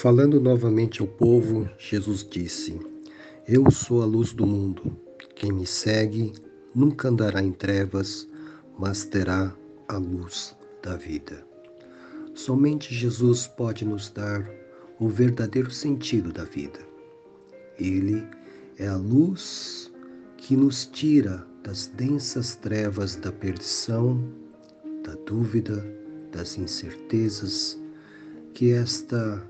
Falando novamente ao povo, Jesus disse: Eu sou a luz do mundo. Quem me segue nunca andará em trevas, mas terá a luz da vida. Somente Jesus pode nos dar o verdadeiro sentido da vida. Ele é a luz que nos tira das densas trevas da perdição, da dúvida, das incertezas que esta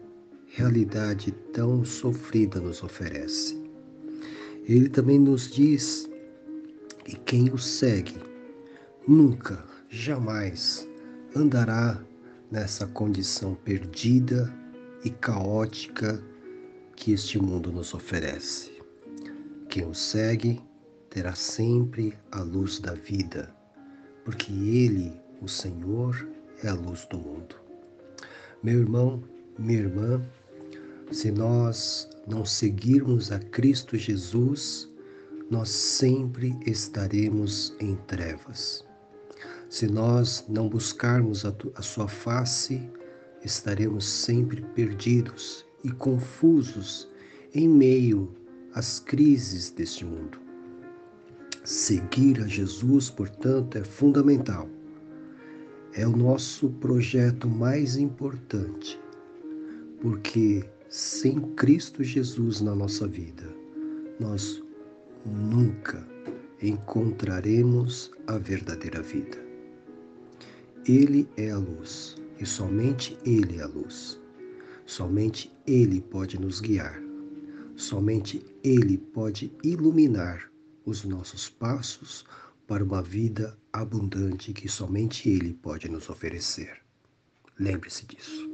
realidade tão sofrida nos oferece. Ele também nos diz que quem o segue nunca, jamais andará nessa condição perdida e caótica que este mundo nos oferece. Quem o segue terá sempre a luz da vida, porque Ele, o Senhor, é a luz do mundo. Meu irmão, minha irmã, se nós não seguirmos a Cristo Jesus, nós sempre estaremos em trevas. Se nós não buscarmos a, a Sua face, estaremos sempre perdidos e confusos em meio às crises deste mundo. Seguir a Jesus, portanto, é fundamental. É o nosso projeto mais importante, porque sem Cristo Jesus na nossa vida, nós nunca encontraremos a verdadeira vida. Ele é a luz e somente Ele é a luz. Somente Ele pode nos guiar. Somente Ele pode iluminar os nossos passos para uma vida abundante que somente Ele pode nos oferecer. Lembre-se disso.